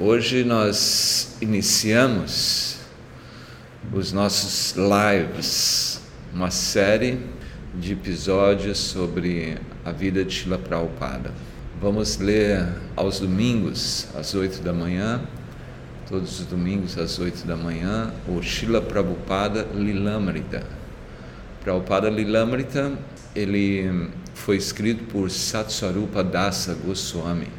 Hoje nós iniciamos os nossos lives, uma série de episódios sobre a vida de Shila Prabhupada. Vamos ler aos domingos, às oito da manhã, todos os domingos às oito da manhã, o Shila Prabhupada Lilamrita. Prabhupada Lilamrita, ele foi escrito por Satswarupa Dasa Goswami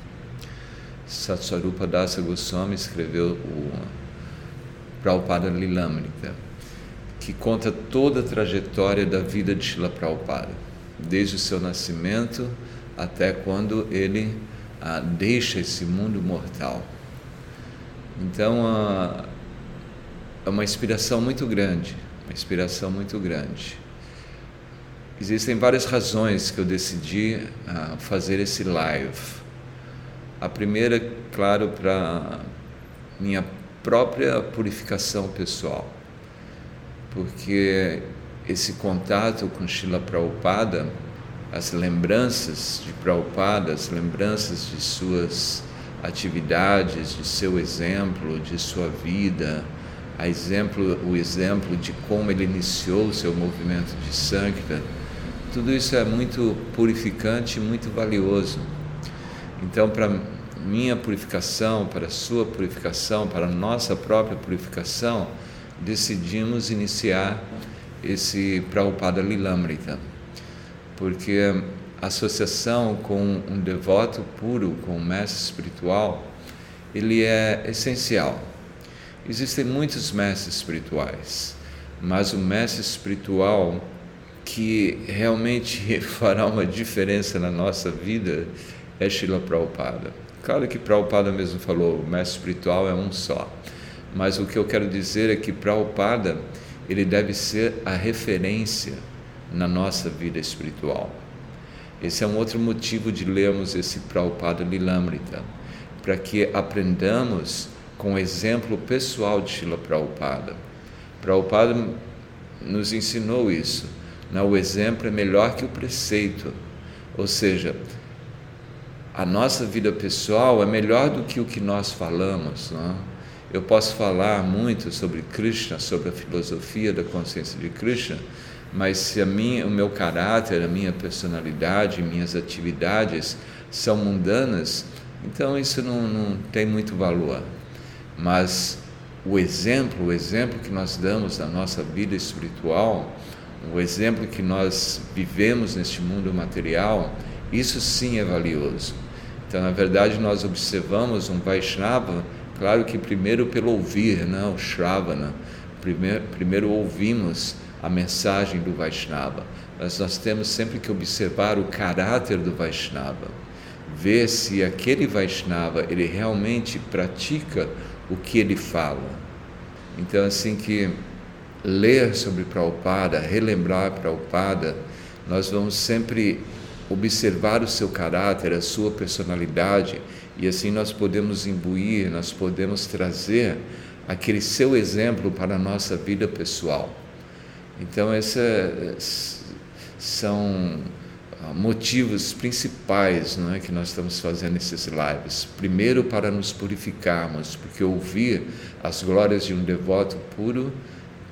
Satswarupa Dasa Goswami escreveu o Prabhupada Lilamrita, que conta toda a trajetória da vida de Srila Prabhupada, desde o seu nascimento até quando ele ah, deixa esse mundo mortal. Então, ah, é uma inspiração muito grande, uma inspiração muito grande. Existem várias razões que eu decidi ah, fazer esse live. A primeira, claro, para minha própria purificação pessoal, porque esse contato com Shila Prabhupada, as lembranças de Prabhupada, as lembranças de suas atividades, de seu exemplo, de sua vida, a exemplo, o exemplo de como ele iniciou o seu movimento de Sankirtan, tudo isso é muito purificante, muito valioso. Então, para minha purificação, para sua purificação, para nossa própria purificação, decidimos iniciar esse Prabhupada Lilamrita, porque a associação com um devoto puro, com um mestre espiritual, ele é essencial. Existem muitos mestres espirituais, mas o mestre espiritual que realmente fará uma diferença na nossa vida é Srila Prabhupada. Claro que Prabhupada mesmo falou, o mestre espiritual é um só. Mas o que eu quero dizer é que Prabhupada, ele deve ser a referência na nossa vida espiritual. Esse é um outro motivo de lermos esse Prabhupada Lilamrita, para que aprendamos com o exemplo pessoal de Srila Prabhupada. Prabhupada nos ensinou isso. Né? O exemplo é melhor que o preceito. Ou seja, a nossa vida pessoal é melhor do que o que nós falamos. Não? Eu posso falar muito sobre Krishna, sobre a filosofia da consciência de Krishna, mas se a minha, o meu caráter, a minha personalidade, minhas atividades são mundanas, então isso não, não tem muito valor. Mas o exemplo, o exemplo que nós damos da nossa vida espiritual, o exemplo que nós vivemos neste mundo material, isso sim é valioso. Então, na verdade, nós observamos um Vaishnava, claro que primeiro pelo ouvir, né, o Shravana, primeiro, primeiro ouvimos a mensagem do Vaishnava, mas nós temos sempre que observar o caráter do Vaishnava, ver se aquele Vaishnava ele realmente pratica o que ele fala. Então, assim que ler sobre Prabhupada, relembrar Prabhupada, nós vamos sempre observar o seu caráter, a sua personalidade, e assim nós podemos imbuir, nós podemos trazer aquele seu exemplo para a nossa vida pessoal. Então, esses são ah, motivos principais não é, que nós estamos fazendo esses lives. Primeiro, para nos purificarmos, porque ouvir as glórias de um devoto puro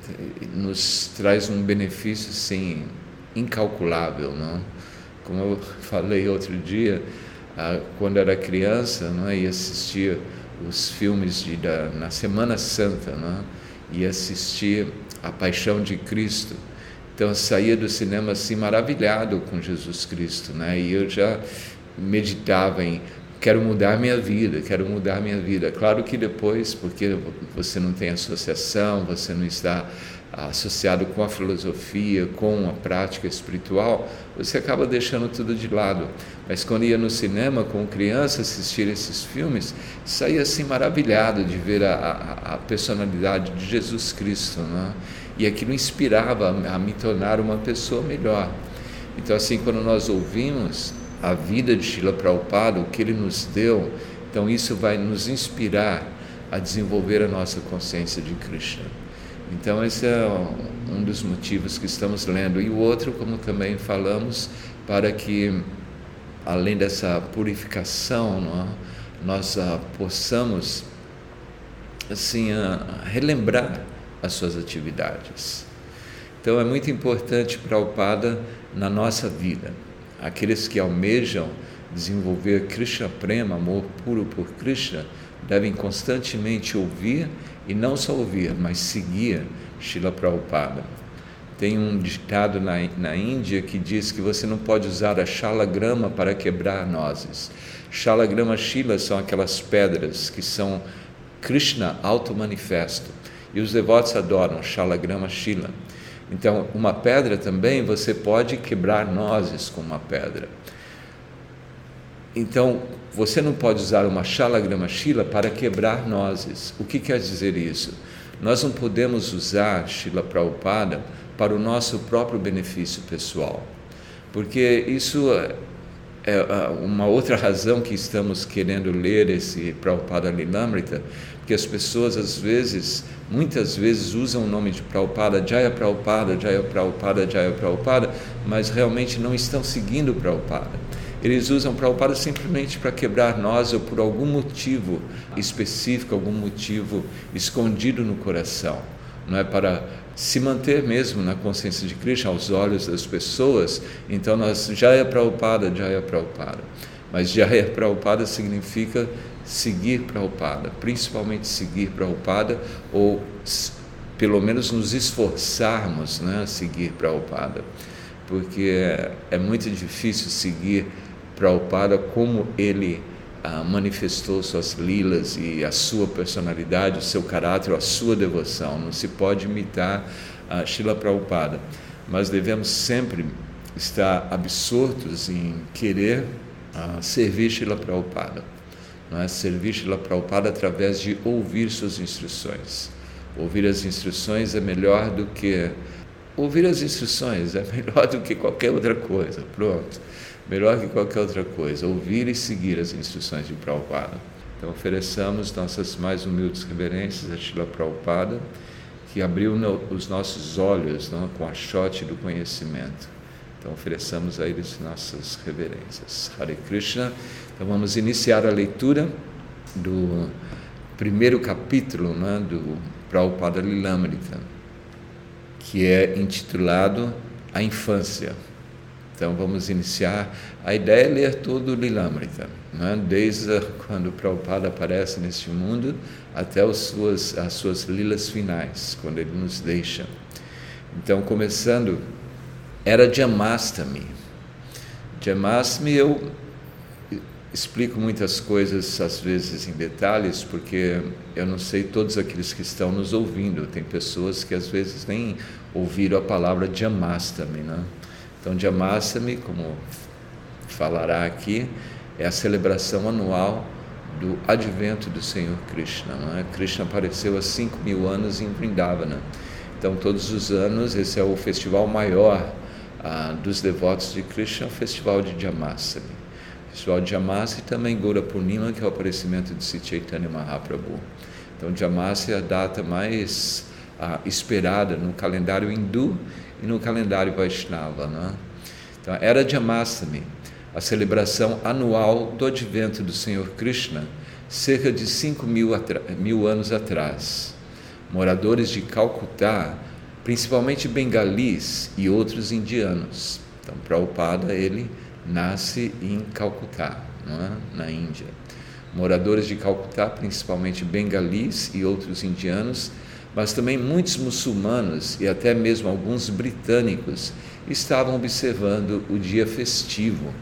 eh, nos traz um benefício, sim, incalculável, não? Como eu falei outro dia, ah, quando era criança, não é, ia assistir os filmes de, da, na Semana Santa, não é, ia assistir A Paixão de Cristo. Então eu saía do cinema assim maravilhado com Jesus Cristo, né? E eu já meditava em quero mudar minha vida, quero mudar minha vida. Claro que depois, porque você não tem associação, você não está associado com a filosofia, com a prática espiritual, você acaba deixando tudo de lado. Mas quando ia no cinema com criança assistir esses filmes, saía assim maravilhado de ver a, a, a personalidade de Jesus Cristo, né? e aquilo inspirava a me tornar uma pessoa melhor. Então, assim, quando nós ouvimos a vida de Shila Prabhupada, o que ele nos deu, então isso vai nos inspirar a desenvolver a nossa consciência de Krishna. Então, esse é um dos motivos que estamos lendo. E o outro, como também falamos, para que, além dessa purificação, é, nós ah, possamos assim, a relembrar as suas atividades. Então é muito importante para o Pada na nossa vida. Aqueles que almejam desenvolver Krishna Prema, amor puro por Krishna, devem constantemente ouvir e não só ouvir, mas seguir Srila Prabhupada. Tem um ditado na, na Índia que diz que você não pode usar a shalagrama para quebrar nozes. Shalagrama Shila são aquelas pedras que são Krishna auto-manifesto. E os devotos adoram Shalagrama Shila. Então, uma pedra também você pode quebrar nozes com uma pedra. Então, você não pode usar uma Shalagrama Shila para quebrar nozes. O que quer dizer isso? Nós não podemos usar Shila Prabhupada para o nosso próprio benefício pessoal, porque isso é, é uma outra razão que estamos querendo ler esse Prabhupada Lilamrita, porque as pessoas às vezes, muitas vezes usam o nome de Prabhupada, Jaya Prabhupada, Jaya Prabhupada, Jaya Prabhupada, mas realmente não estão seguindo Prabhupada. Eles usam Prabhupada simplesmente para quebrar nós ou por algum motivo específico, algum motivo escondido no coração. Não é para se manter mesmo na consciência de Krishna aos olhos das pessoas, então nós já é Prabhupada, já é Prabhupada. Mas já é Prabhupada significa seguir Prabhupada, principalmente seguir Prabhupada ou pelo menos nos esforçarmos né, a seguir Prabhupada, porque é, é muito difícil seguir Prabhupada, como ele ah, manifestou suas lilas e a sua personalidade, o seu caráter, a sua devoção. Não se pode imitar a ah, Srila Prabhupada, mas devemos sempre estar absortos em querer ah, servir Srila Prabhupada. Não é? Servir Srila Prabhupada através de ouvir suas instruções. Ouvir as instruções é melhor do que ouvir as instruções é melhor do que qualquer outra coisa. Pronto melhor que qualquer outra coisa, ouvir e seguir as instruções de Prabhupada. Então ofereçamos nossas mais humildes reverências a Shila Prabhupada, que abriu no, os nossos olhos não, com a chote do conhecimento. Então ofereçamos a eles nossas reverências. Hare Krishna. Então vamos iniciar a leitura do primeiro capítulo né, do Prabhupada Lilamrita, que é intitulado A Infância. Então vamos iniciar. A ideia é ler todo o Lilamrita, né? desde quando o Prabhupada aparece neste mundo até as suas, as suas lilas finais, quando ele nos deixa. Então, começando, era Jamastami. Jamastami eu explico muitas coisas, às vezes em detalhes, porque eu não sei todos aqueles que estão nos ouvindo. Tem pessoas que às vezes nem ouviram a palavra Jamastami, né? Então, Jamasami, como falará aqui, é a celebração anual do advento do Senhor Krishna. Não é? Krishna apareceu há 5 mil anos em Vrindavana. Então, todos os anos, esse é o festival maior ah, dos devotos de Krishna, o festival de Jamasami. O festival de Jamasi e também Gora Purnima, que é o aparecimento de Sri Chaitanya Mahaprabhu. Então, Jamasi é a data mais ah, esperada no calendário hindu no calendário Vaishnava. Né? Então, era de Amastami, a celebração anual do advento do Senhor Krishna, cerca de 5 mil, mil anos atrás. Moradores de Calcutá, principalmente bengalis e outros indianos. Então, Prabhupada, ele nasce em Calcutá, é? na Índia. Moradores de Calcutá, principalmente bengalis e outros indianos, mas também muitos muçulmanos e até mesmo alguns britânicos estavam observando o dia festivo,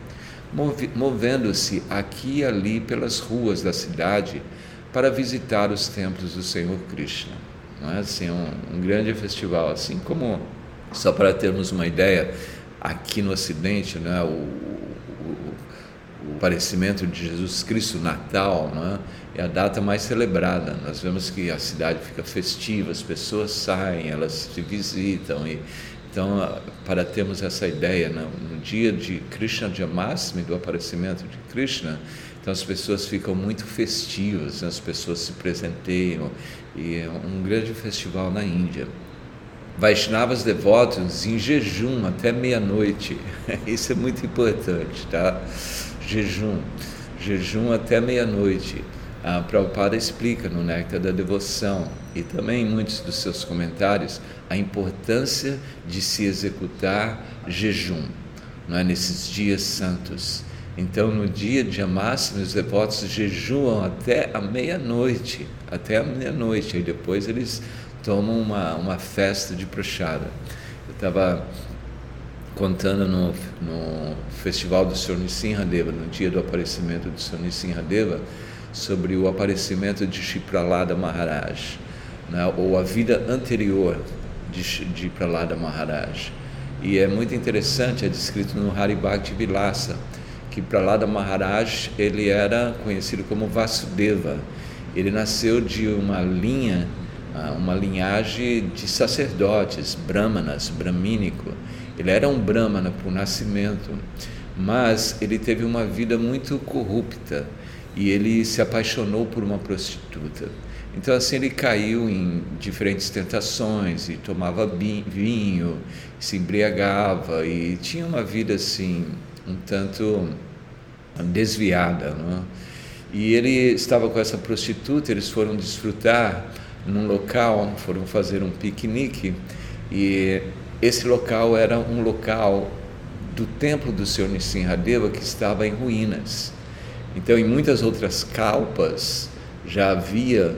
movendo-se aqui e ali pelas ruas da cidade para visitar os templos do Senhor Krishna. Não é assim um, um grande festival, assim como só para termos uma ideia, aqui no Ocidente, né, o, o, o aparecimento de Jesus Cristo, Natal, né, é a data mais celebrada. Nós vemos que a cidade fica festiva, as pessoas saem, elas se visitam. E, então, para termos essa ideia, né, no dia de Krishna Jamasmi, do aparecimento de Krishna, então as pessoas ficam muito festivas, né, as pessoas se presenteiam, e é um grande festival na Índia. Vaishnavas devotos em jejum até meia-noite, isso é muito importante, tá? Jejum, jejum até meia-noite a Prabhupada explica no Néctar da Devoção e também em muitos dos seus comentários a importância de se executar jejum não é, nesses dias santos. Então, no dia de Amássima, os devotos jejuam até a meia-noite, até a meia-noite, e depois eles tomam uma, uma festa de prochada. Eu estava contando no, no festival do Sr. Nissimhadeva, no dia do aparecimento do Sr. Nissimhadeva, sobre o aparecimento de Shipralada Maharaj, né, ou a vida anterior de, de Pralada Maharaj. E é muito interessante, é descrito no Haribhakti Vilasa, que Pralada Maharaj ele era conhecido como Vasudeva. Ele nasceu de uma linha, ah, uma linhagem de sacerdotes, brahmanas, brahmínico. Ele era um brahmana por nascimento, mas ele teve uma vida muito corrupta e ele se apaixonou por uma prostituta. Então, assim, ele caiu em diferentes tentações e tomava vinho, se embriagava e tinha uma vida, assim, um tanto desviada. Não é? E ele estava com essa prostituta, eles foram desfrutar num local, foram fazer um piquenique e esse local era um local do templo do Senhor Nissimhadeva que estava em ruínas. Então, em muitas outras calpas já havia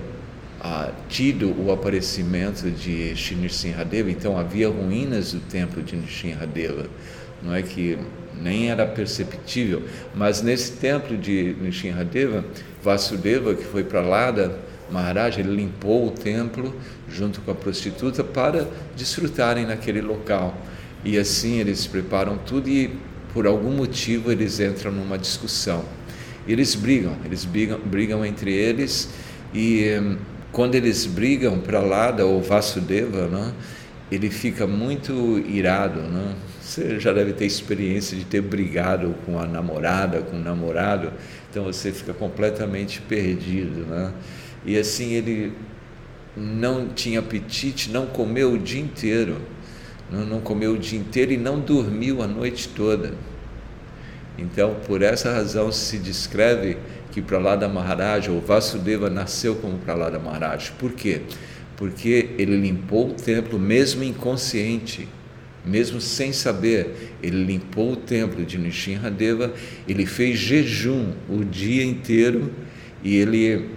ah, tido o aparecimento de Shri então havia ruínas do templo de Nrsimhadeva. Não é que nem era perceptível, mas nesse templo de Nrsimhadeva, Vasudeva, que foi para lá da Maharaj, ele limpou o templo junto com a prostituta para desfrutarem naquele local. E assim eles preparam tudo e por algum motivo eles entram numa discussão. Eles brigam, eles brigam, brigam entre eles e hum, quando eles brigam para lá o Vasudeva, né, ele fica muito irado. Né? Você já deve ter experiência de ter brigado com a namorada, com o namorado, então você fica completamente perdido. Né? E assim ele não tinha apetite, não comeu o dia inteiro, não, não comeu o dia inteiro e não dormiu a noite toda. Então, por essa razão se descreve que Pralada Maharaj, ou Vasudeva, nasceu como Pralada Maharaj. Por quê? Porque ele limpou o templo mesmo inconsciente, mesmo sem saber. Ele limpou o templo de Nishinradeva, ele fez jejum o dia inteiro e ele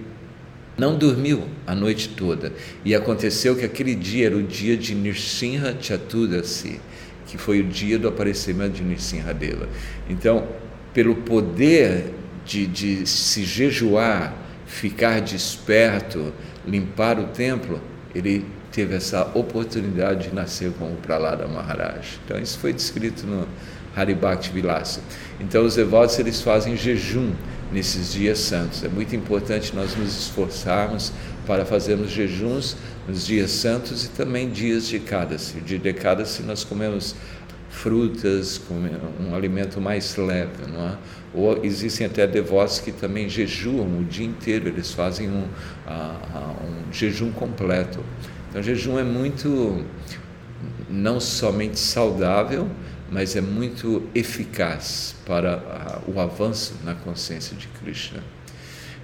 não dormiu a noite toda. E aconteceu que aquele dia era o dia de Nirsimha Chaturdasi, que foi o dia do aparecimento de Nirsimhadeva. Então, pelo poder de, de se jejuar, ficar desperto, limpar o templo, ele teve essa oportunidade de nascer como Pralada Maharaj. Então isso foi descrito no Haribhakti Vilasa. Então os devotos eles fazem jejum nesses dias santos. É muito importante nós nos esforçarmos para fazermos jejuns nos dias santos e também dias de dia de Kadasi nós comemos frutas, um alimento mais leve, não é? Ou existem até devotos que também jejuam o dia inteiro, eles fazem um, um jejum completo. Então, jejum é muito, não somente saudável, mas é muito eficaz para o avanço na consciência de Krishna.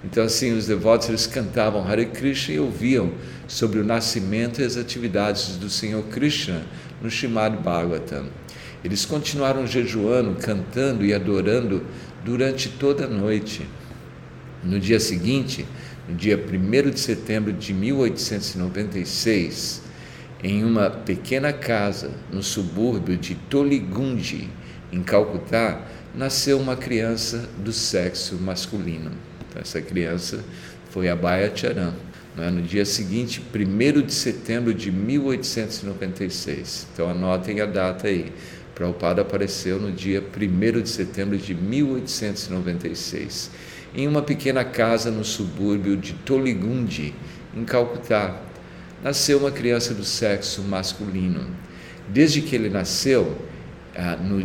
Então, assim, os devotos eles cantavam Hare Krishna e ouviam sobre o nascimento e as atividades do Senhor Krishna no Srimad Bhagavatam. Eles continuaram jejuando, cantando e adorando durante toda a noite. No dia seguinte, no dia 1 de setembro de 1896, em uma pequena casa no subúrbio de Toligundi, em Calcutá, nasceu uma criança do sexo masculino. Então, essa criança foi a Baia Charan. É? No dia seguinte, 1 de setembro de 1896. Então anotem a data aí. Prabhupada apareceu no dia 1 de setembro de 1896, em uma pequena casa no subúrbio de Toligundi, em Calcutá. Nasceu uma criança do sexo masculino. Desde que ele nasceu, ah, no,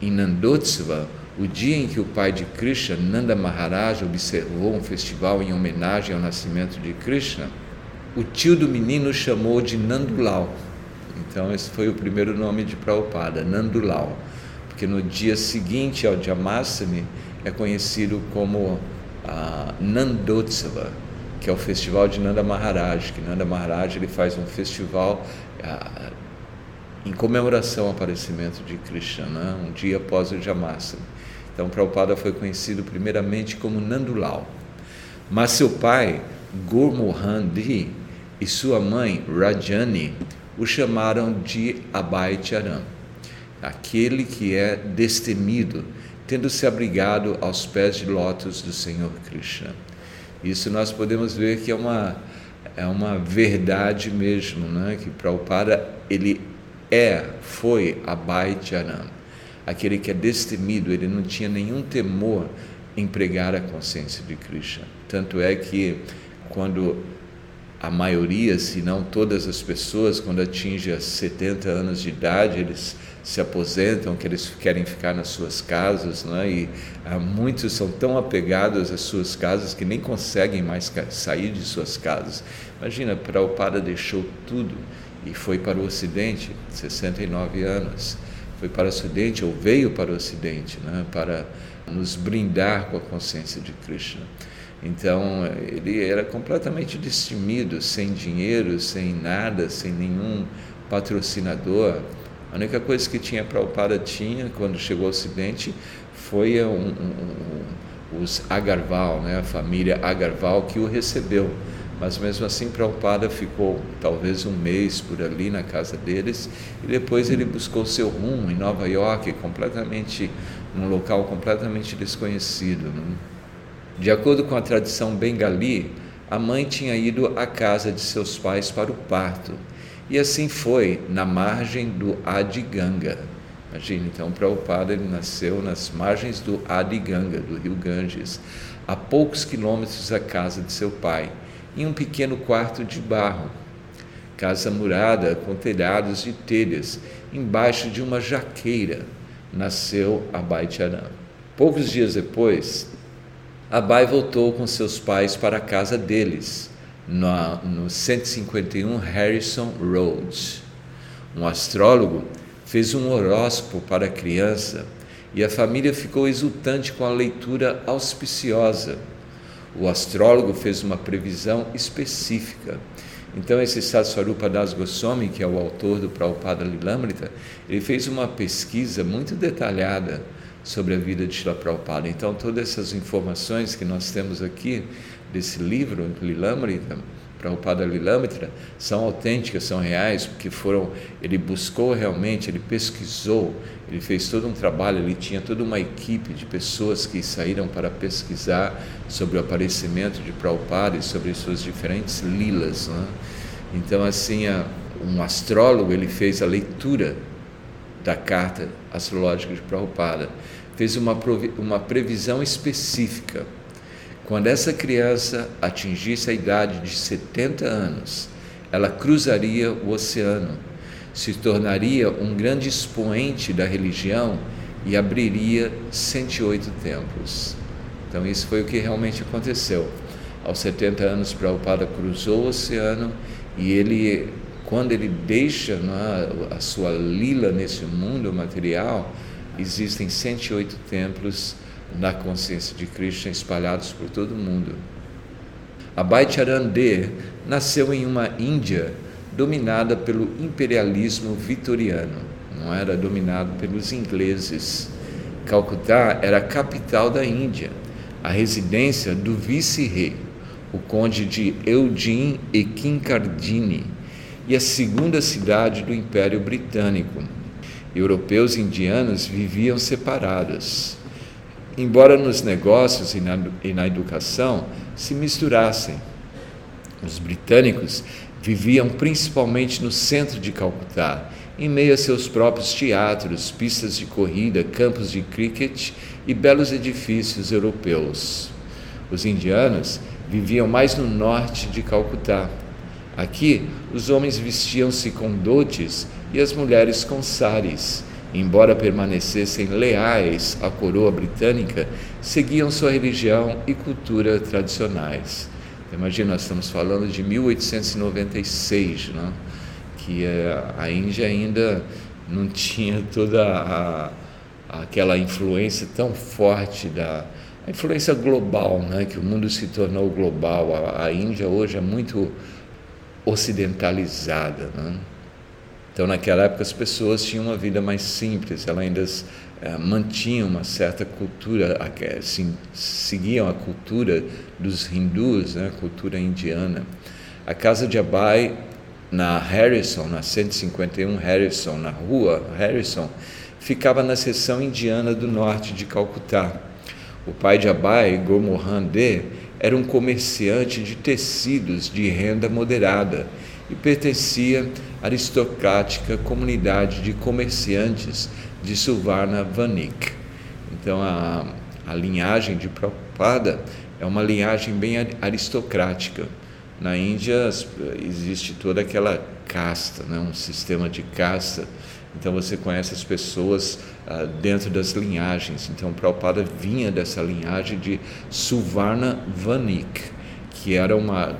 em Nandotsva, o dia em que o pai de Krishna, Nanda Maharaj, observou um festival em homenagem ao nascimento de Krishna, o tio do menino chamou de Nandulal então, esse foi o primeiro nome de Prabhupada, Nandulal, porque no dia seguinte ao Jamasami é conhecido como a Nandotsava, que é o festival de Nanda Maharaj, que Nanda Maharaj ele faz um festival ah, em comemoração ao aparecimento de Krishna, né? um dia após o Jamasana. Então, Prabhupada foi conhecido primeiramente como Nandulal. Mas seu pai, Gurmohan Di, e sua mãe, Rajani, o chamaram de Abai Charan, aquele que é destemido, tendo se abrigado aos pés de lótus do Senhor Krishna. Isso nós podemos ver que é uma, é uma verdade mesmo, né? que Prabhupada ele é, foi Abai Charan aquele que é destemido, ele não tinha nenhum temor em pregar a consciência de Krishna. Tanto é que quando a maioria, se não todas as pessoas, quando atinge 70 anos de idade, eles se aposentam, que eles querem ficar nas suas casas, né? e ah, muitos são tão apegados às suas casas que nem conseguem mais sair de suas casas. Imagina, Prabhupada deixou tudo e foi para o Ocidente, 69 anos foi para o Ocidente ou veio para o Ocidente, né, para nos brindar com a consciência de Krishna. Então ele era completamente destemido, sem dinheiro, sem nada, sem nenhum patrocinador. A única coisa que tinha Prabhupada tinha quando chegou ao Ocidente foi um, um, um, os Agarwal, né, a família Agarwal que o recebeu mas mesmo assim Prabhupada ficou talvez um mês por ali na casa deles e depois ele buscou seu rumo em Nova York, completamente num local completamente desconhecido. Né? De acordo com a tradição bengali, a mãe tinha ido à casa de seus pais para o parto e assim foi na margem do Adiganga. Imagine, então, Prabhupada ele nasceu nas margens do Adiganga, do rio Ganges, a poucos quilômetros da casa de seu pai em um pequeno quarto de barro, casa murada com telhados de telhas, embaixo de uma jaqueira, nasceu Abai Charan. Poucos dias depois, Abai voltou com seus pais para a casa deles, no, no 151 Harrison Road. Um astrólogo fez um horóscopo para a criança e a família ficou exultante com a leitura auspiciosa o astrólogo fez uma previsão específica. Então, esse Satsvarupa Das Goswami, que é o autor do Prabhupada Lilamrita, ele fez uma pesquisa muito detalhada sobre a vida de Shila Prabhupada. Então, todas essas informações que nós temos aqui desse livro, Lilamrita, Prabhupada Lilamrita, são autênticas, são reais, porque foram, ele buscou realmente, ele pesquisou, ele fez todo um trabalho, ele tinha toda uma equipe de pessoas que saíram para pesquisar sobre o aparecimento de Prabhupada e sobre suas diferentes lilas. Né? Então, assim, um astrólogo, ele fez a leitura da carta astrológica de Prabhupada, fez uma, uma previsão específica. Quando essa criança atingisse a idade de 70 anos, ela cruzaria o oceano se tornaria um grande expoente da religião e abriria 108 templos. Então, isso foi o que realmente aconteceu. Aos 70 anos, Prabhupada cruzou o oceano e ele, quando ele deixa né, a sua lila nesse mundo material, existem 108 templos na consciência de Krishna espalhados por todo o mundo. Abhay Charan De nasceu em uma Índia dominada pelo imperialismo vitoriano, não era dominado pelos ingleses. Calcutá era a capital da Índia, a residência do vice-rei, o conde de Eugene e Kincardine, e a segunda cidade do Império Britânico. Europeus e indianos viviam separados. Embora nos negócios e na, e na educação se misturassem, os britânicos Viviam principalmente no centro de Calcutá, em meio a seus próprios teatros, pistas de corrida, campos de cricket e belos edifícios europeus. Os indianos viviam mais no norte de Calcutá. Aqui, os homens vestiam-se com dotes e as mulheres com saris. Embora permanecessem leais à coroa britânica, seguiam sua religião e cultura tradicionais. Imagina, nós estamos falando de 1896, né? que é, a Índia ainda não tinha toda a, aquela influência tão forte da, a influência global, né, que o mundo se tornou global. A, a Índia hoje é muito ocidentalizada. Né? Então, naquela época, as pessoas tinham uma vida mais simples, elas ainda é, mantinham uma certa cultura, assim, seguiam a cultura dos hindus, né, a cultura indiana. A casa de Abai, na Harrison, na 151 Harrison, na rua Harrison, ficava na seção indiana do norte de Calcutá. O pai de Abai, Gurmohan De, era um comerciante de tecidos de renda moderada e pertencia à aristocrática comunidade de comerciantes de Suvarna Vanik. Então, a, a linhagem de Prabhupada é uma linhagem bem aristocrática. Na Índia existe toda aquela casta, né? um sistema de casta. Então você conhece as pessoas uh, dentro das linhagens. Então Prabhupada vinha dessa linhagem de Suvarna Vanik, que era uma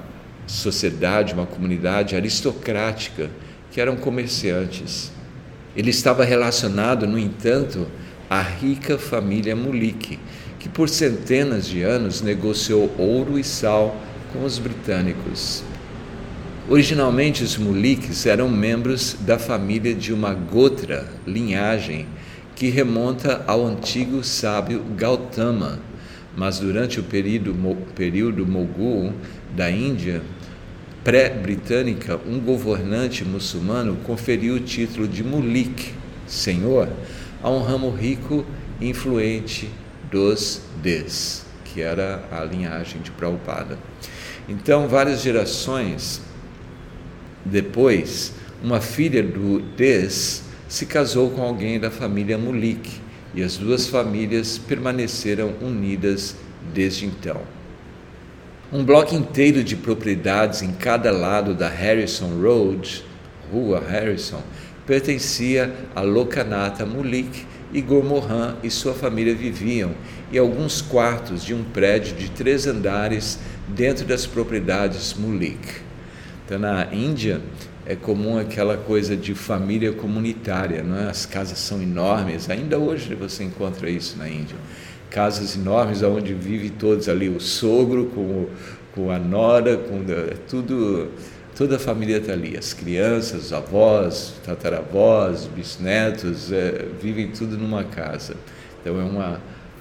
sociedade, uma comunidade aristocrática, que eram comerciantes. Ele estava relacionado, no entanto, à rica família Mulik, que por centenas de anos negociou ouro e sal com os britânicos. Originalmente, os Muliks eram membros da família de uma Gotra, linhagem, que remonta ao antigo sábio Gautama, mas durante o período, período Mogul da Índia, pré-britânica, um governante muçulmano conferiu o título de Mulik, senhor, a um ramo rico e influente dos Des, que era a linhagem de Prabhupada. Então, várias gerações depois, uma filha do Des se casou com alguém da família Mulik e as duas famílias permaneceram unidas desde então. Um bloco inteiro de propriedades em cada lado da Harrison Road, Rua Harrison, pertencia a Lokanatha Mulik e Gormohan e sua família viviam, e alguns quartos de um prédio de três andares dentro das propriedades Mulik. Então, na Índia, é comum aquela coisa de família comunitária, não é? as casas são enormes, ainda hoje você encontra isso na Índia casas enormes onde vive todos ali, o sogro com, com a nora, com é tudo, toda a família está ali, as crianças, os avós, tataravós, bisnetos, é, vivem tudo numa casa. Então é uma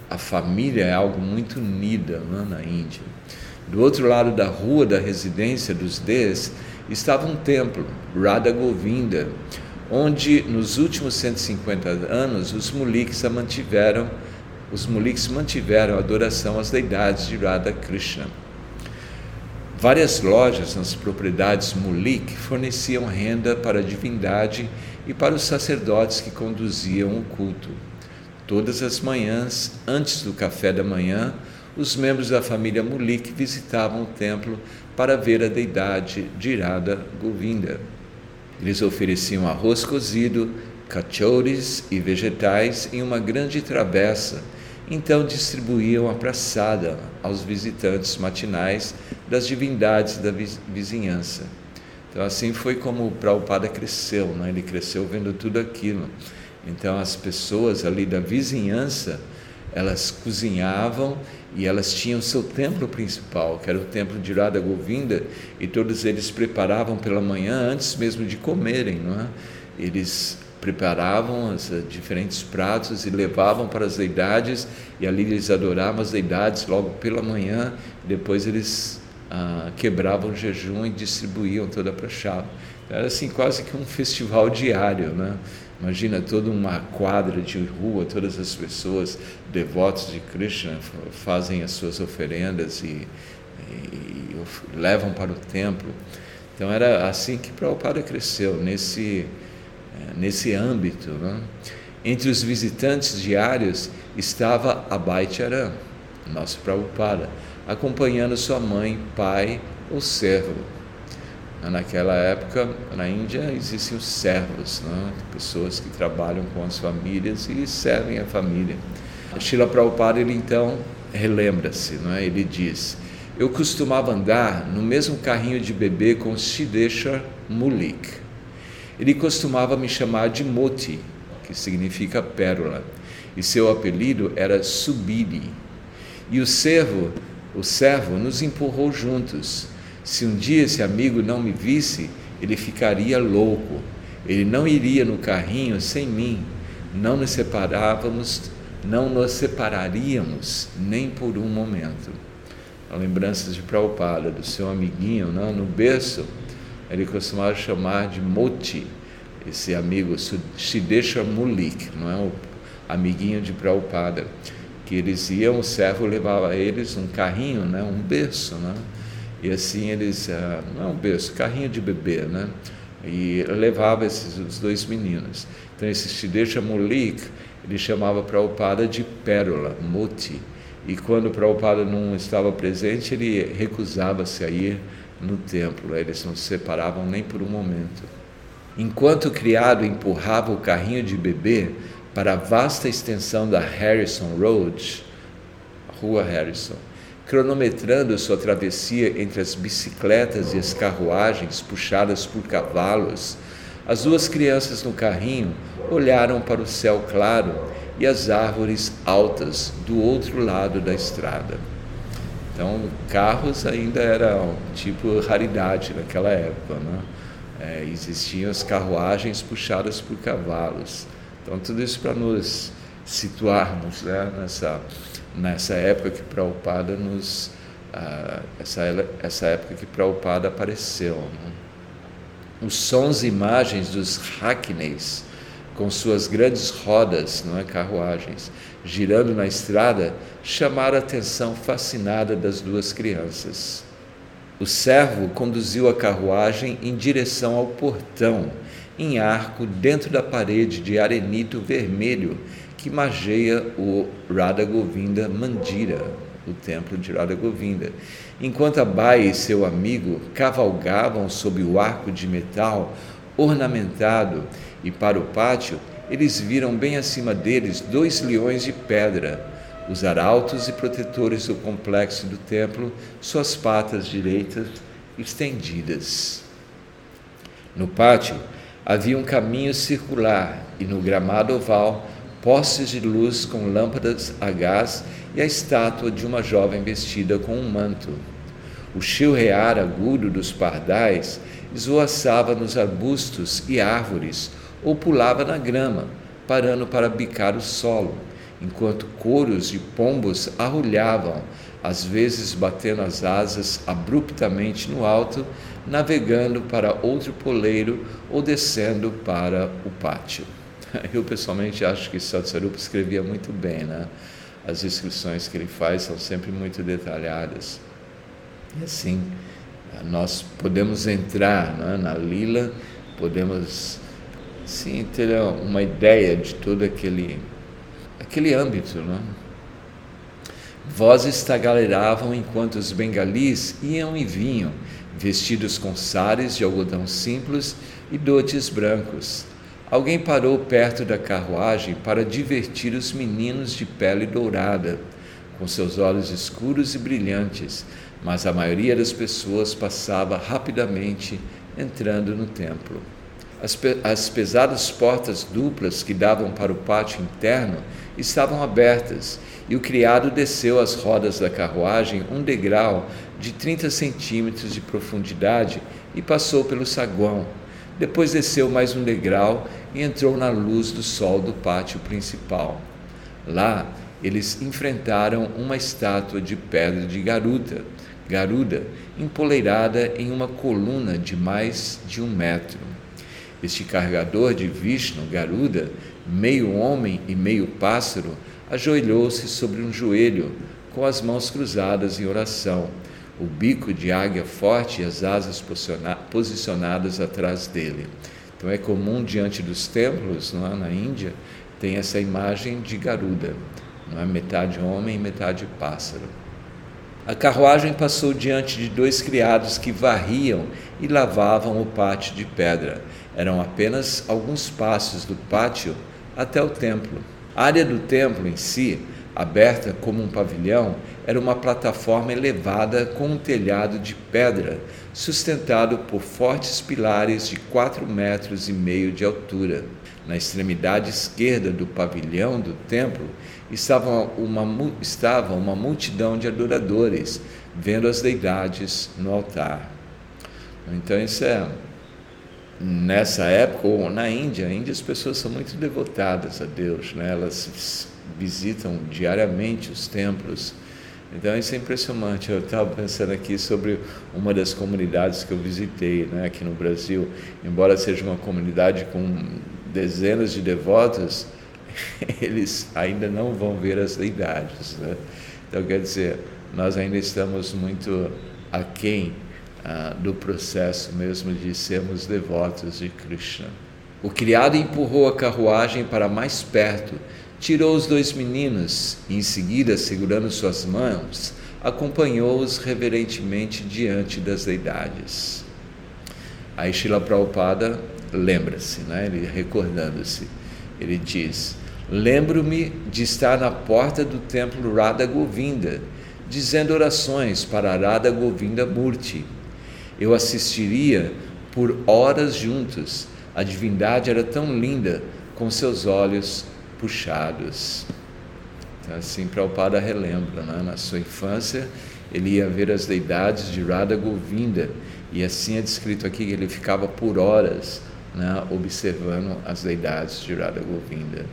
a família é algo muito unida né, na Índia. Do outro lado da rua da residência dos Des estava um templo, Radha Govinda, onde nos últimos 150 anos os muliks mantiveram os muliks mantiveram a adoração às deidades de Radha Krishna. Várias lojas nas propriedades Mulik forneciam renda para a divindade e para os sacerdotes que conduziam o culto. Todas as manhãs, antes do café da manhã, os membros da família Mulik visitavam o templo para ver a deidade de Irada Govinda. Eles ofereciam arroz cozido, cachores e vegetais em uma grande travessa então distribuíam a praçada aos visitantes matinais das divindades da vizinhança. Então assim foi como o Prabhupada cresceu, né? ele cresceu vendo tudo aquilo. Então as pessoas ali da vizinhança, elas cozinhavam e elas tinham seu templo principal, que era o templo de Radha Govinda, e todos eles preparavam pela manhã antes mesmo de comerem, não é? Eles preparavam os eh, diferentes pratos e levavam para as deidades, e ali eles adoravam as deidades logo pela manhã, depois eles ah, quebravam o jejum e distribuíam toda a prachava. Era assim quase que um festival diário, né? Imagina toda uma quadra de rua, todas as pessoas devotos de Krishna fazem as suas oferendas e, e, e levam para o templo. Então era assim que Prabhupada cresceu, nesse nesse âmbito. Né? Entre os visitantes diários estava Abai Charan, nosso Prabhupada, acompanhando sua mãe, pai ou servo. Naquela época, na Índia, existem os servos, né? pessoas que trabalham com as famílias e servem a família. Shila Prabhupada, ele então relembra-se, é? ele diz: Eu costumava andar no mesmo carrinho de bebê com Shideshar Mulik ele costumava me chamar de Moti, que significa pérola, e seu apelido era Subiri. E o servo, o servo nos empurrou juntos. Se um dia esse amigo não me visse, ele ficaria louco. Ele não iria no carrinho sem mim. Não nos separávamos, não nos separaríamos nem por um momento. A lembrança de Prabhupada, do seu amiguinho, não? no berço, ele costumava chamar de Moti, esse amigo, Shidesha Mulik, não é? o amiguinho de Prabhupada, que eles iam, o servo levava eles um carrinho, né? um berço, né? e assim eles, ah, não é um berço, carrinho de bebê, né? e levava esses os dois meninos. Então esse Shidesha Mulik, ele chamava Prabhupada de Pérola, Moti, e quando Prabhupada não estava presente, ele recusava-se a ir no templo, eles não se separavam nem por um momento. Enquanto o criado empurrava o carrinho de bebê para a vasta extensão da Harrison Road, Rua Harrison, cronometrando sua travessia entre as bicicletas e as carruagens puxadas por cavalos, as duas crianças no carrinho olharam para o céu claro e as árvores altas do outro lado da estrada. Então, carros ainda eram tipo raridade naquela época, né? É, existiam as carruagens puxadas por cavalos. Então, tudo isso para nos situarmos né, nessa, nessa época que Prabhupada nos. Ah, essa, essa época que Prabhupada apareceu. Né? Os sons e imagens dos hackneys com suas grandes rodas, não é, carruagens, girando na estrada, chamaram a atenção fascinada das duas crianças. O servo conduziu a carruagem em direção ao portão, em arco dentro da parede de arenito vermelho que mageia o Radha Govinda Mandira, o templo de Radha Govinda. Enquanto Abai e seu amigo cavalgavam sob o arco de metal ornamentado e para o pátio, eles viram bem acima deles dois leões de pedra, os arautos e protetores do complexo do templo, suas patas direitas estendidas. No pátio havia um caminho circular e no gramado oval postes de luz com lâmpadas a gás e a estátua de uma jovem vestida com um manto. O chilrear agudo dos pardais esvoaçava nos arbustos e árvores, ou pulava na grama, parando para bicar o solo, enquanto coros de pombos arrulhavam, às vezes batendo as asas abruptamente no alto, navegando para outro poleiro ou descendo para o pátio. Eu pessoalmente acho que Satsarupa escrevia muito bem, né? As descrições que ele faz são sempre muito detalhadas. E assim, nós podemos entrar né, na lila, podemos sim ter uma ideia de todo aquele, aquele âmbito. Né? Vozes tagaleravam enquanto os bengalis iam e vinham, vestidos com sares de algodão simples e dotes brancos. Alguém parou perto da carruagem para divertir os meninos de pele dourada, com seus olhos escuros e brilhantes, mas a maioria das pessoas passava rapidamente entrando no templo. As, as pesadas portas duplas que davam para o pátio interno estavam abertas e o criado desceu as rodas da carruagem um degrau de 30 centímetros de profundidade e passou pelo saguão. Depois desceu mais um degrau e entrou na luz do sol do pátio principal. Lá, eles enfrentaram uma estátua de pedra de garuda, garuda empoleirada em uma coluna de mais de um metro. Este carregador de Vishnu, Garuda, meio homem e meio pássaro, ajoelhou-se sobre um joelho, com as mãos cruzadas em oração, o bico de águia forte e as asas posicionadas atrás dele. Então é comum diante dos templos, não é? na Índia, tem essa imagem de Garuda, não é metade homem e metade pássaro. A carruagem passou diante de dois criados que varriam e lavavam o pátio de pedra. Eram apenas alguns passos do pátio até o templo. A área do templo em si, aberta como um pavilhão, era uma plataforma elevada com um telhado de pedra, sustentado por fortes pilares de quatro metros e meio de altura. Na extremidade esquerda do pavilhão do templo estava uma, estava uma multidão de adoradores vendo as deidades no altar. Então, isso é. Nessa época, ou na Índia, a Índia as pessoas são muito devotadas a Deus, né? elas visitam diariamente os templos. Então isso é impressionante. Eu estava pensando aqui sobre uma das comunidades que eu visitei né, aqui no Brasil. Embora seja uma comunidade com dezenas de devotos, eles ainda não vão ver as deidades. Né? Então quer dizer, nós ainda estamos muito aquém ah, do processo mesmo de sermos devotos de Krishna. O criado empurrou a carruagem para mais perto, tirou os dois meninos e, em seguida, segurando suas mãos, acompanhou-os reverentemente diante das deidades. Shila Prabhupada lembra-se, né? ele recordando-se, ele diz: Lembro-me de estar na porta do templo Radha Govinda, dizendo orações para Radha Govinda Murti. Eu assistiria por horas juntos. A divindade era tão linda, com seus olhos puxados. Então, assim, Prabhupada relembra, né? na sua infância, ele ia ver as deidades de Radha Govinda, e assim é descrito aqui que ele ficava por horas né, observando as deidades de Radha Govinda.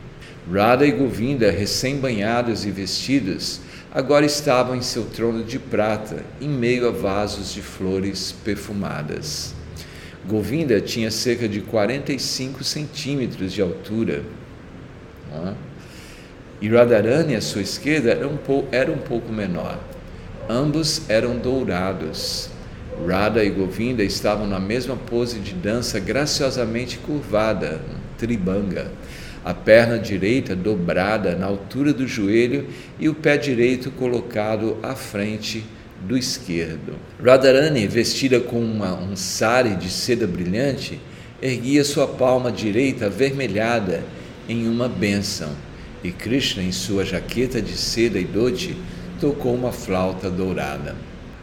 Radha e Govinda, recém-banhados e vestidos, agora estavam em seu trono de prata, em meio a vasos de flores perfumadas. Govinda tinha cerca de 45 centímetros de altura. É? E Radharani, à sua esquerda, era um, pouco, era um pouco menor. Ambos eram dourados. Radha e Govinda estavam na mesma pose de dança graciosamente curvada, tribanga a perna direita dobrada na altura do joelho e o pé direito colocado à frente do esquerdo. Radharani, vestida com uma, um sari de seda brilhante, erguia sua palma direita avermelhada em uma bênção, e Krishna, em sua jaqueta de seda e dote, tocou uma flauta dourada.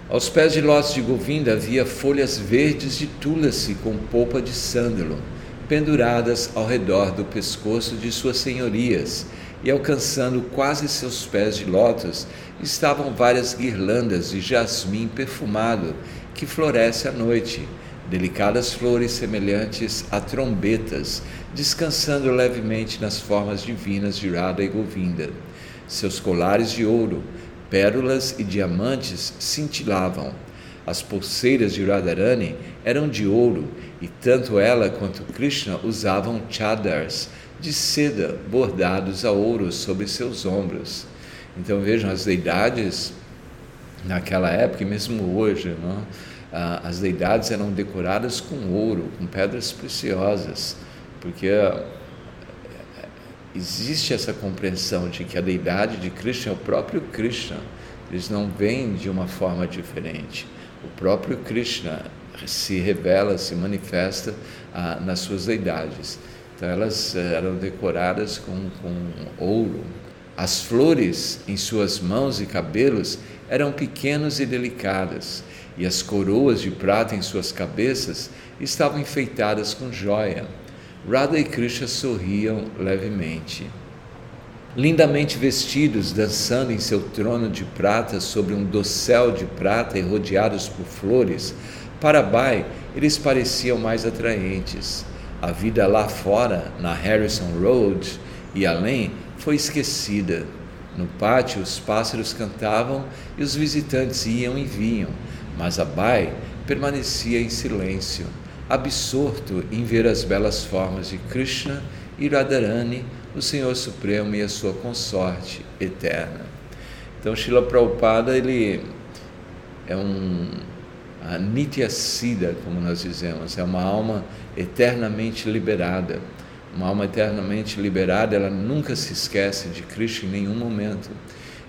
Aos pés de lótus de Govinda havia folhas verdes de tulasi com polpa de sândalo, penduradas ao redor do pescoço de suas senhorias, e alcançando quase seus pés de lótus, estavam várias guirlandas de jasmim perfumado que floresce à noite, delicadas flores semelhantes a trombetas, descansando levemente nas formas divinas de Radha e Govinda. Seus colares de ouro, pérolas e diamantes cintilavam. As pulseiras de Radharani eram de ouro e tanto ela quanto Krishna usavam chadars de seda bordados a ouro sobre seus ombros. Então vejam, as deidades naquela época e mesmo hoje, não? as deidades eram decoradas com ouro, com pedras preciosas, porque eh, existe essa compreensão de que a deidade de Krishna é o próprio Krishna, eles não vêm de uma forma diferente. O próprio Krishna se revela, se manifesta ah, nas suas deidades. Então elas eh, eram decoradas com, com ouro. As flores em suas mãos e cabelos eram pequenas e delicadas, e as coroas de prata em suas cabeças estavam enfeitadas com joia. Radha e Krishna sorriam levemente. Lindamente vestidos, dançando em seu trono de prata sobre um dossel de prata e rodeados por flores, para Bai, eles pareciam mais atraentes. A vida lá fora, na Harrison Road e além, foi esquecida. No pátio, os pássaros cantavam e os visitantes iam e vinham, mas Abai permanecia em silêncio, absorto em ver as belas formas de Krishna e Radharani, o Senhor Supremo e a sua consorte eterna. Então, Srila Prabhupada, ele é um a Nitya Siddha, como nós dizemos, é uma alma eternamente liberada. Uma alma eternamente liberada, ela nunca se esquece de Krishna em nenhum momento.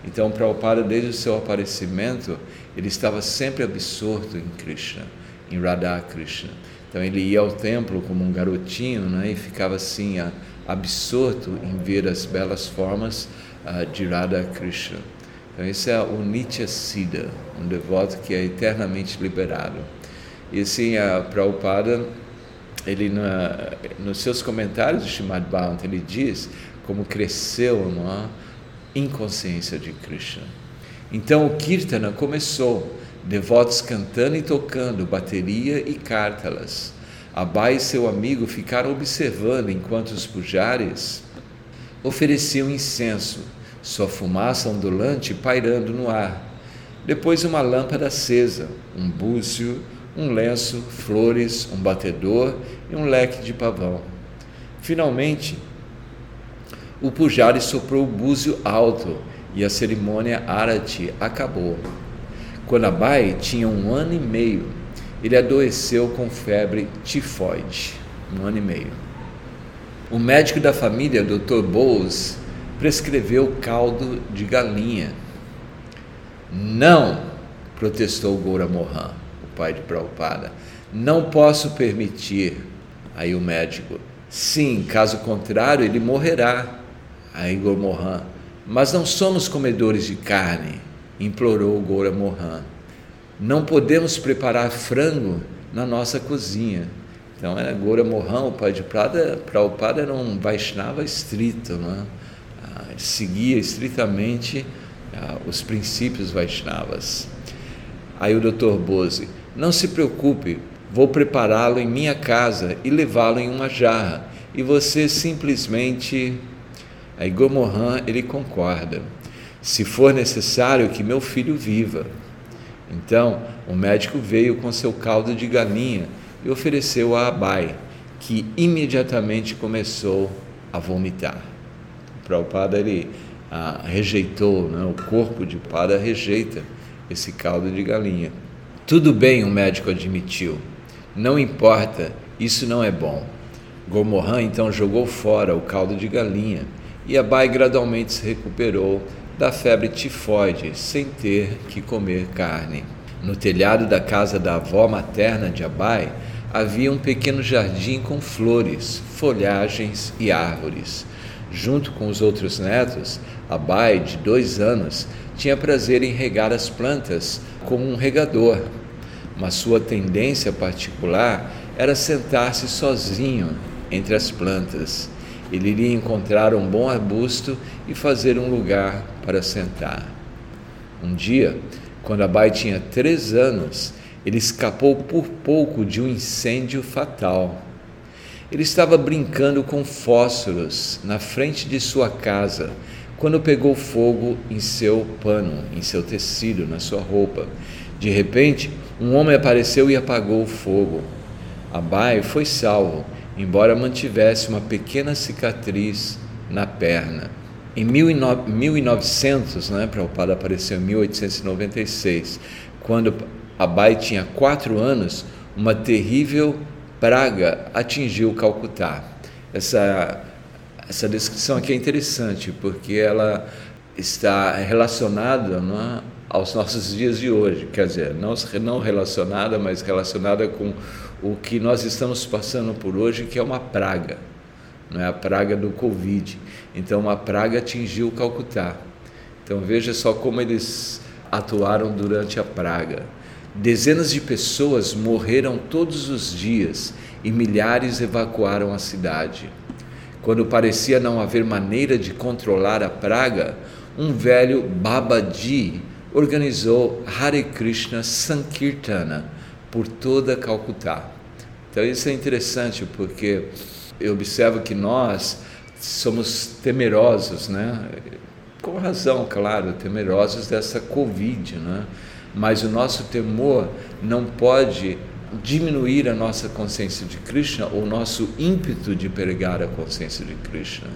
Então, Prabhupada, desde o seu aparecimento, ele estava sempre absorto em Krishna, em Radha Krishna. Então, ele ia ao templo como um garotinho né, e ficava assim, absorto em ver as belas formas uh, de Radha Krishna. Então, esse é o Nitya Siddha, um devoto que é eternamente liberado. E assim, a Prabhupada, ele na, nos seus comentários do Srimad Bhagavatam, ele diz como cresceu é? inconsciência de Krishna. Então o Kirtana começou, devotos cantando e tocando bateria e cártalas. Abai e seu amigo ficaram observando enquanto os pujares ofereciam incenso, sua fumaça ondulante pairando no ar. Depois uma lâmpada acesa, um búzio, um lenço, flores, um batedor e um leque de pavão. Finalmente, o pujari soprou o búzio alto e a cerimônia arati acabou. Quando Abai tinha um ano e meio, ele adoeceu com febre tifoide. Um ano e meio. O médico da família, Dr. Bowles, prescreveu caldo de galinha. Não, protestou Goura Mohan, o pai de Prabhupada. Não posso permitir. Aí o médico, sim, caso contrário, ele morrerá. Aí Goura Mohan, mas não somos comedores de carne, implorou Goura Mohan. Não podemos preparar frango na nossa cozinha. Então, era Goura Mohan, o pai de Prada, Prabhupada era um Vaishnava estrito, né? Ah, seguia estritamente ah, os princípios Vaishnavas. Aí o Dr. Bose, não se preocupe, vou prepará-lo em minha casa e levá-lo em uma jarra, e você simplesmente Aí Gomohan ele concorda. Se for necessário que meu filho viva. Então o médico veio com seu caldo de galinha e ofereceu a Abai, que imediatamente começou a vomitar. O Prabhupada ele ah, rejeitou, né? o corpo de Pada rejeita esse caldo de galinha. Tudo bem, o médico admitiu. Não importa, isso não é bom. Gomohan então jogou fora o caldo de galinha e Abai gradualmente se recuperou da febre tifoide sem ter que comer carne. No telhado da casa da avó materna de Abai havia um pequeno jardim com flores, folhagens e árvores. Junto com os outros netos, Abai, de dois anos, tinha prazer em regar as plantas como um regador, mas sua tendência particular era sentar-se sozinho entre as plantas ele iria encontrar um bom arbusto e fazer um lugar para sentar. Um dia, quando Abai tinha três anos, ele escapou por pouco de um incêndio fatal. Ele estava brincando com fósforos na frente de sua casa quando pegou fogo em seu pano, em seu tecido, na sua roupa. De repente, um homem apareceu e apagou o fogo. Abai foi salvo embora mantivesse uma pequena cicatriz na perna. Em 1900, né, Prabhupada apareceu em 1896, quando Abai tinha quatro anos, uma terrível praga atingiu Calcutá. Essa, essa descrição aqui é interessante, porque ela está relacionada é, aos nossos dias de hoje, quer dizer, não, não relacionada, mas relacionada com o que nós estamos passando por hoje, que é uma praga, não é a praga do Covid. Então, uma praga atingiu Calcutá. Então, veja só como eles atuaram durante a praga. Dezenas de pessoas morreram todos os dias e milhares evacuaram a cidade. Quando parecia não haver maneira de controlar a praga, um velho Babaji organizou Hare Krishna Sankirtana por toda Calcutá. Então isso é interessante porque eu observo que nós somos temerosos, né? Com razão, claro, temerosos dessa Covid, né? Mas o nosso temor não pode diminuir a nossa consciência de Krishna ou o nosso ímpeto de pregar a consciência de Krishna.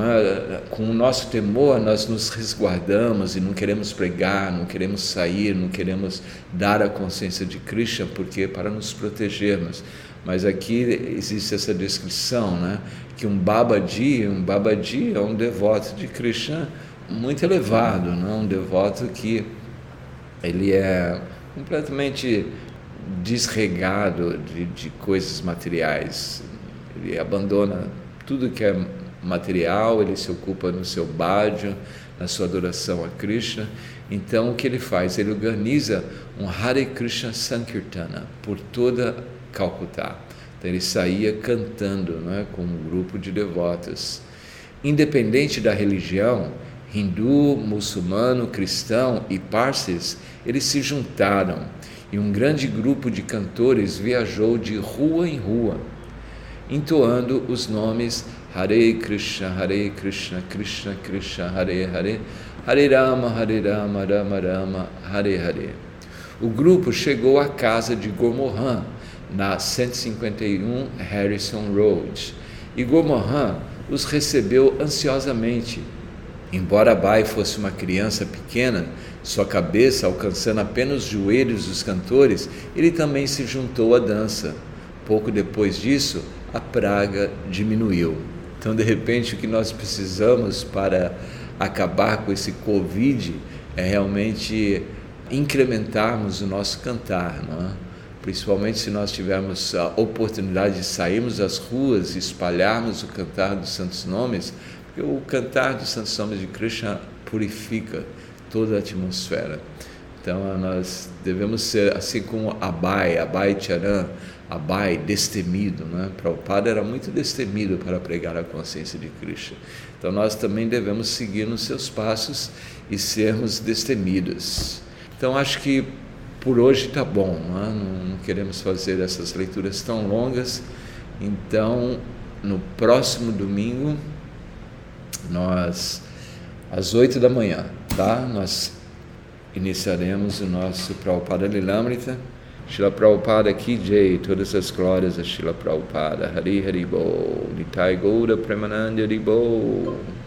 É? Com o nosso temor, nós nos resguardamos e não queremos pregar, não queremos sair, não queremos dar a consciência de Krishna, porque para nos protegermos. Mas aqui existe essa descrição, né? que um Babaji, um Babaji é um devoto de Krishna muito elevado, não? um devoto que ele é completamente desregado de, de coisas materiais. Ele abandona tudo que é material, ele se ocupa no seu bhajan, na sua adoração a Krishna. Então, o que ele faz? Ele organiza um Hare Krishna Sankirtana por toda Calcutá. Então, ele saía cantando né, com um grupo de devotos. Independente da religião, hindu, muçulmano, cristão e parsis, eles se juntaram e um grande grupo de cantores viajou de rua em rua, entoando os nomes Hare Krishna, Hare Krishna, Krishna Krishna, Hare Hare, Hare Rama, Hare Rama, Rama Rama, Hare Hare. O grupo chegou à casa de Gurmohan, na 151 Harrison Road, e Gurmohan os recebeu ansiosamente. Embora Bai fosse uma criança pequena, sua cabeça alcançando apenas os joelhos dos cantores, ele também se juntou à dança. Pouco depois disso, a praga diminuiu. Então, de repente, o que nós precisamos para acabar com esse Covid é realmente incrementarmos o nosso cantar, não é? principalmente se nós tivermos a oportunidade de sairmos às ruas e espalharmos o cantar dos santos nomes, porque o cantar dos santos nomes de Krishna purifica toda a atmosfera. Então nós devemos ser assim como Abai, Abai Charan, Abai destemido, né? Prabhupada era muito destemido para pregar a consciência de Krishna. Então nós também devemos seguir nos seus passos e sermos destemidos. Então acho que por hoje está bom, não, é? não, não queremos fazer essas leituras tão longas. Então no próximo domingo nós às oito da manhã, tá? Nós iniciaremos o nosso Prabhupada Lilamrita. Shila Prabhupada Ki Jai, todas as glórias a Shila Prabhupada, Hari Hari Bo, Nitai Goura Premananda Hari Bo.